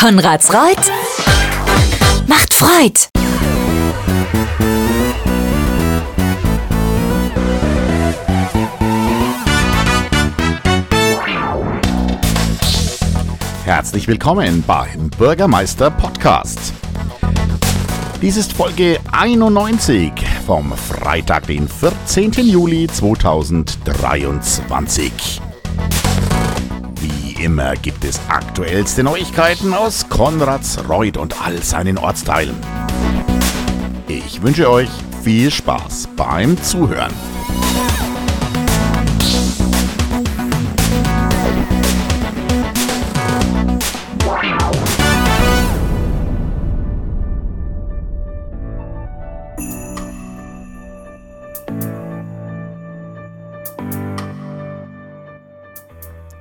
Konrads Reut macht Freud. Herzlich willkommen beim Bürgermeister Podcast. Dies ist Folge 91 vom Freitag, den 14. Juli 2023. Immer gibt es aktuellste Neuigkeiten aus Konradsreuth und all seinen Ortsteilen. Ich wünsche euch viel Spaß beim Zuhören.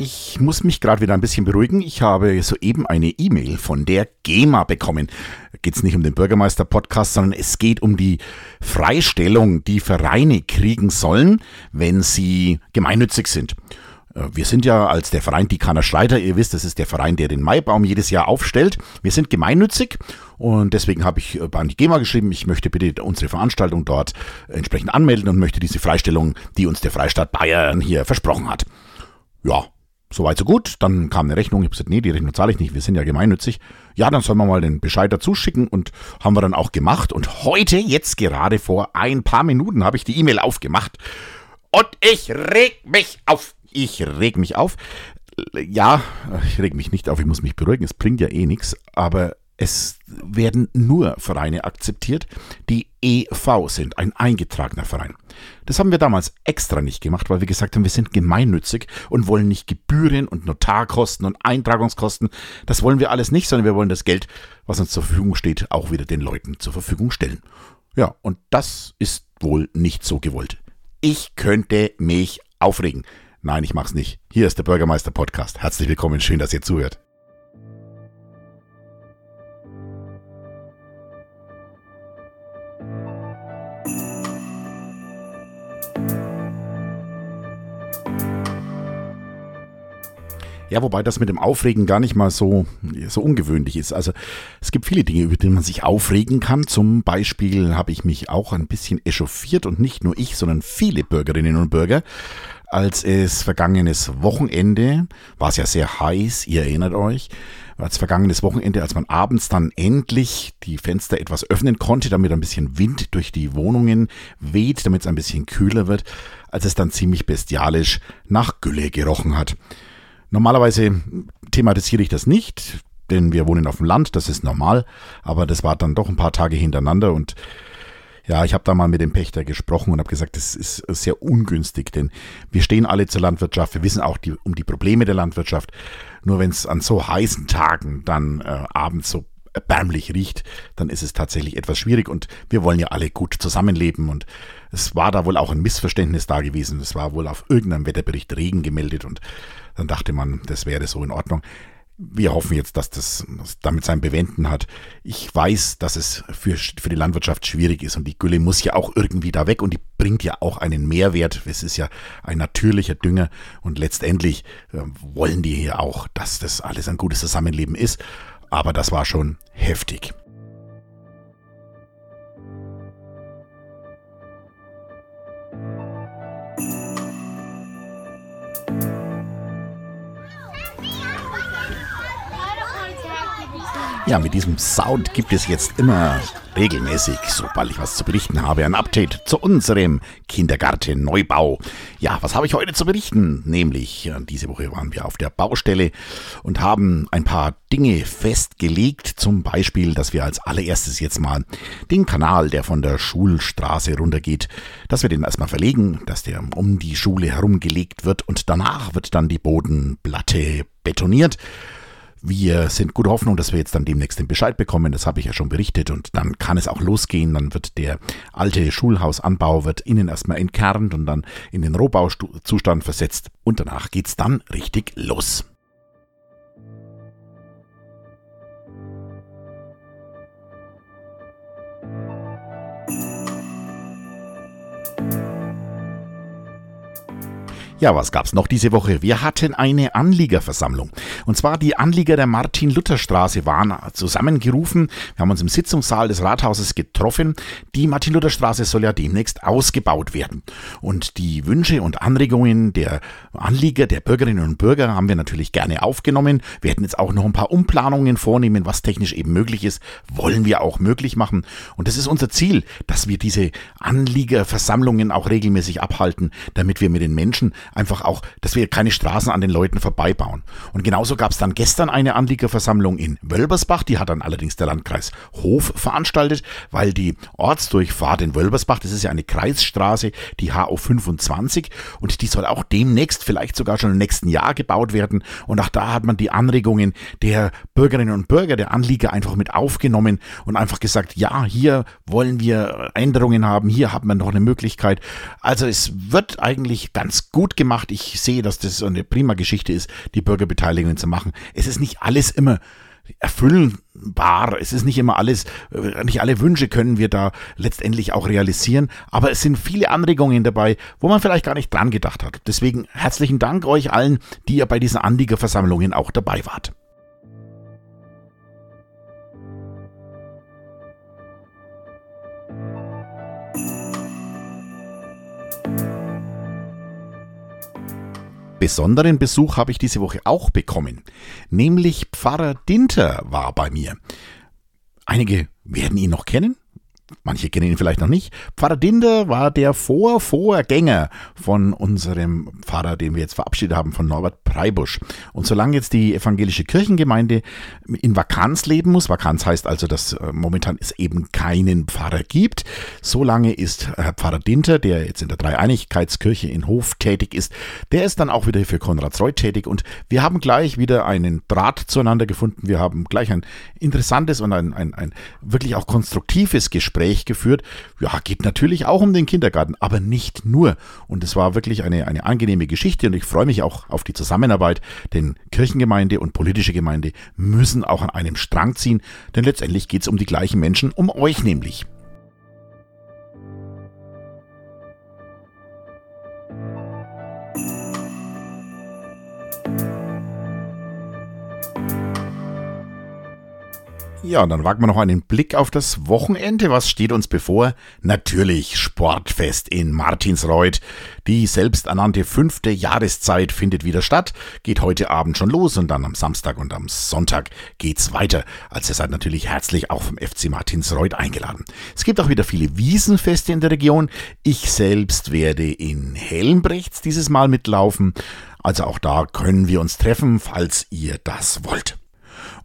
Ich muss mich gerade wieder ein bisschen beruhigen. Ich habe soeben eine E-Mail von der GEMA bekommen. Geht es nicht um den Bürgermeister-Podcast, sondern es geht um die Freistellung, die Vereine kriegen sollen, wenn sie gemeinnützig sind. Äh, wir sind ja als der Verein Dikaner Schleider, ihr wisst, das ist der Verein, der den Maibaum jedes Jahr aufstellt. Wir sind gemeinnützig und deswegen habe ich an die GEMA geschrieben, ich möchte bitte unsere Veranstaltung dort entsprechend anmelden und möchte diese Freistellung, die uns der Freistaat Bayern hier versprochen hat. Ja, Soweit so gut. Dann kam eine Rechnung. Ich habe gesagt, nee, die Rechnung zahle ich nicht. Wir sind ja gemeinnützig. Ja, dann sollen wir mal den Bescheid dazu schicken und haben wir dann auch gemacht. Und heute, jetzt gerade vor ein paar Minuten, habe ich die E-Mail aufgemacht. Und ich reg mich auf. Ich reg mich auf. Ja, ich reg mich nicht auf. Ich muss mich beruhigen. Es bringt ja eh nichts. Aber es werden nur Vereine akzeptiert, die EV sind, ein eingetragener Verein. Das haben wir damals extra nicht gemacht, weil wir gesagt haben, wir sind gemeinnützig und wollen nicht Gebühren und Notarkosten und Eintragungskosten. Das wollen wir alles nicht, sondern wir wollen das Geld, was uns zur Verfügung steht, auch wieder den Leuten zur Verfügung stellen. Ja, und das ist wohl nicht so gewollt. Ich könnte mich aufregen. Nein, ich mach's nicht. Hier ist der Bürgermeister Podcast. Herzlich willkommen, schön, dass ihr zuhört. Ja, wobei das mit dem Aufregen gar nicht mal so, so ungewöhnlich ist. Also es gibt viele Dinge, über die man sich aufregen kann. Zum Beispiel habe ich mich auch ein bisschen echauffiert und nicht nur ich, sondern viele Bürgerinnen und Bürger, als es vergangenes Wochenende, war es ja sehr heiß, ihr erinnert euch, als vergangenes Wochenende, als man abends dann endlich die Fenster etwas öffnen konnte, damit ein bisschen Wind durch die Wohnungen weht, damit es ein bisschen kühler wird, als es dann ziemlich bestialisch nach Gülle gerochen hat. Normalerweise thematisiere ich das nicht, denn wir wohnen auf dem Land, das ist normal, aber das war dann doch ein paar Tage hintereinander und ja, ich habe da mal mit dem Pächter gesprochen und habe gesagt, das ist sehr ungünstig, denn wir stehen alle zur Landwirtschaft, wir wissen auch die, um die Probleme der Landwirtschaft. Nur wenn es an so heißen Tagen dann äh, abends so erbärmlich riecht, dann ist es tatsächlich etwas schwierig und wir wollen ja alle gut zusammenleben und es war da wohl auch ein Missverständnis da gewesen. Es war wohl auf irgendeinem Wetterbericht Regen gemeldet und dann dachte man, das wäre so in Ordnung. Wir hoffen jetzt, dass das damit sein Bewenden hat. Ich weiß, dass es für, für die Landwirtschaft schwierig ist und die Gülle muss ja auch irgendwie da weg und die bringt ja auch einen Mehrwert. Es ist ja ein natürlicher Dünger und letztendlich äh, wollen die hier auch, dass das alles ein gutes Zusammenleben ist. Aber das war schon heftig. Ja, mit diesem Sound gibt es jetzt immer regelmäßig, sobald ich was zu berichten habe, ein Update zu unserem Kindergarten Neubau. Ja, was habe ich heute zu berichten? Nämlich, äh, diese Woche waren wir auf der Baustelle und haben ein paar Dinge festgelegt. Zum Beispiel, dass wir als allererstes jetzt mal den Kanal, der von der Schulstraße runtergeht, dass wir den erstmal verlegen, dass der um die Schule herumgelegt wird und danach wird dann die Bodenplatte betoniert. Wir sind guter Hoffnung, dass wir jetzt dann demnächst den Bescheid bekommen. Das habe ich ja schon berichtet und dann kann es auch losgehen. Dann wird der alte Schulhausanbau wird innen erstmal entkernt und dann in den Rohbauzustand versetzt und danach geht's dann richtig los. Ja, was gab's noch diese Woche? Wir hatten eine Anliegerversammlung. Und zwar die Anlieger der Martin-Luther-Straße waren zusammengerufen. Wir haben uns im Sitzungssaal des Rathauses getroffen. Die Martin-Luther-Straße soll ja demnächst ausgebaut werden. Und die Wünsche und Anregungen der Anlieger, der Bürgerinnen und Bürger haben wir natürlich gerne aufgenommen. Wir hätten jetzt auch noch ein paar Umplanungen vornehmen, was technisch eben möglich ist, wollen wir auch möglich machen. Und das ist unser Ziel, dass wir diese Anliegerversammlungen auch regelmäßig abhalten, damit wir mit den Menschen einfach auch, dass wir keine Straßen an den Leuten vorbeibauen. Und genauso gab es dann gestern eine Anliegerversammlung in Wölbersbach, die hat dann allerdings der Landkreis Hof veranstaltet, weil die Ortsdurchfahrt in Wölbersbach, das ist ja eine Kreisstraße, die HO 25 und die soll auch demnächst, vielleicht sogar schon im nächsten Jahr gebaut werden. Und auch da hat man die Anregungen der Bürgerinnen und Bürger, der Anlieger einfach mit aufgenommen und einfach gesagt, ja, hier wollen wir Änderungen haben, hier hat man noch eine Möglichkeit. Also es wird eigentlich ganz gut gemacht. Ich sehe, dass das eine prima Geschichte ist, die Bürgerbeteiligung zu machen. Es ist nicht alles immer erfüllbar. Es ist nicht immer alles, äh, nicht alle Wünsche können wir da letztendlich auch realisieren, aber es sind viele Anregungen dabei, wo man vielleicht gar nicht dran gedacht hat. Deswegen herzlichen Dank euch allen, die ihr bei diesen Anliegerversammlungen auch dabei wart. Besonderen Besuch habe ich diese Woche auch bekommen, nämlich Pfarrer Dinter war bei mir. Einige werden ihn noch kennen, manche kennen ihn vielleicht noch nicht. Pfarrer Dinder war der Vorvorgänger von unserem Pfarrer, den wir jetzt verabschiedet haben, von Norbert Preibusch. Und solange jetzt die evangelische Kirchengemeinde in Vakanz leben muss, Vakanz heißt also, dass äh, momentan es eben keinen Pfarrer gibt, solange ist Herr Pfarrer Dinter, der jetzt in der Dreieinigkeitskirche in Hof tätig ist, der ist dann auch wieder für Konrad Reuth tätig und wir haben gleich wieder einen Draht zueinander gefunden. Wir haben gleich ein interessantes und ein, ein, ein wirklich auch konstruktives Gespräch Gespräch geführt. Ja, geht natürlich auch um den Kindergarten, aber nicht nur. Und es war wirklich eine, eine angenehme Geschichte und ich freue mich auch auf die Zusammenarbeit, denn Kirchengemeinde und politische Gemeinde müssen auch an einem Strang ziehen, denn letztendlich geht es um die gleichen Menschen, um euch nämlich. Ja, und dann wagen wir noch einen Blick auf das Wochenende. Was steht uns bevor? Natürlich Sportfest in Martinsreuth. Die selbsternannte fünfte Jahreszeit findet wieder statt, geht heute Abend schon los und dann am Samstag und am Sonntag geht's weiter. Also ihr seid natürlich herzlich auch vom FC Martinsreuth eingeladen. Es gibt auch wieder viele Wiesenfeste in der Region. Ich selbst werde in Helmbrechts dieses Mal mitlaufen. Also auch da können wir uns treffen, falls ihr das wollt.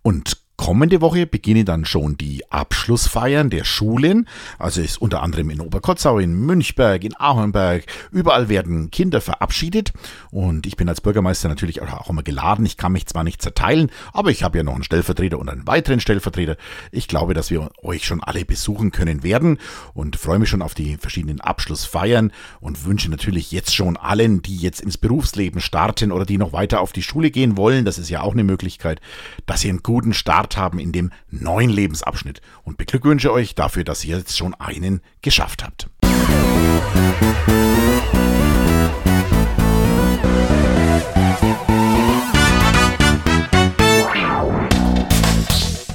Und Kommende Woche beginnen dann schon die Abschlussfeiern der Schulen. Also ist unter anderem in Oberkotzau, in Münchberg, in Ahornberg. Überall werden Kinder verabschiedet. Und ich bin als Bürgermeister natürlich auch immer geladen. Ich kann mich zwar nicht zerteilen, aber ich habe ja noch einen Stellvertreter und einen weiteren Stellvertreter. Ich glaube, dass wir euch schon alle besuchen können werden und freue mich schon auf die verschiedenen Abschlussfeiern und wünsche natürlich jetzt schon allen, die jetzt ins Berufsleben starten oder die noch weiter auf die Schule gehen wollen, das ist ja auch eine Möglichkeit, dass ihr einen guten Start Haben in dem neuen Lebensabschnitt und beglückwünsche euch dafür, dass ihr jetzt schon einen geschafft habt.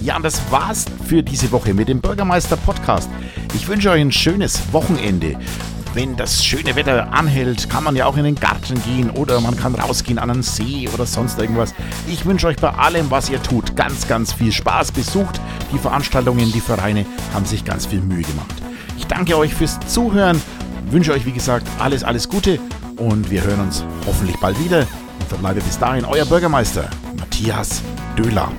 Ja, und das war's für diese Woche mit dem Bürgermeister Podcast. Ich wünsche euch ein schönes Wochenende wenn das schöne Wetter anhält, kann man ja auch in den Garten gehen oder man kann rausgehen an einen See oder sonst irgendwas. Ich wünsche euch bei allem, was ihr tut, ganz, ganz viel Spaß. Besucht die Veranstaltungen, die Vereine haben sich ganz viel Mühe gemacht. Ich danke euch fürs Zuhören, wünsche euch wie gesagt alles, alles Gute und wir hören uns hoffentlich bald wieder. Und verbleibe bis dahin euer Bürgermeister Matthias Döhler.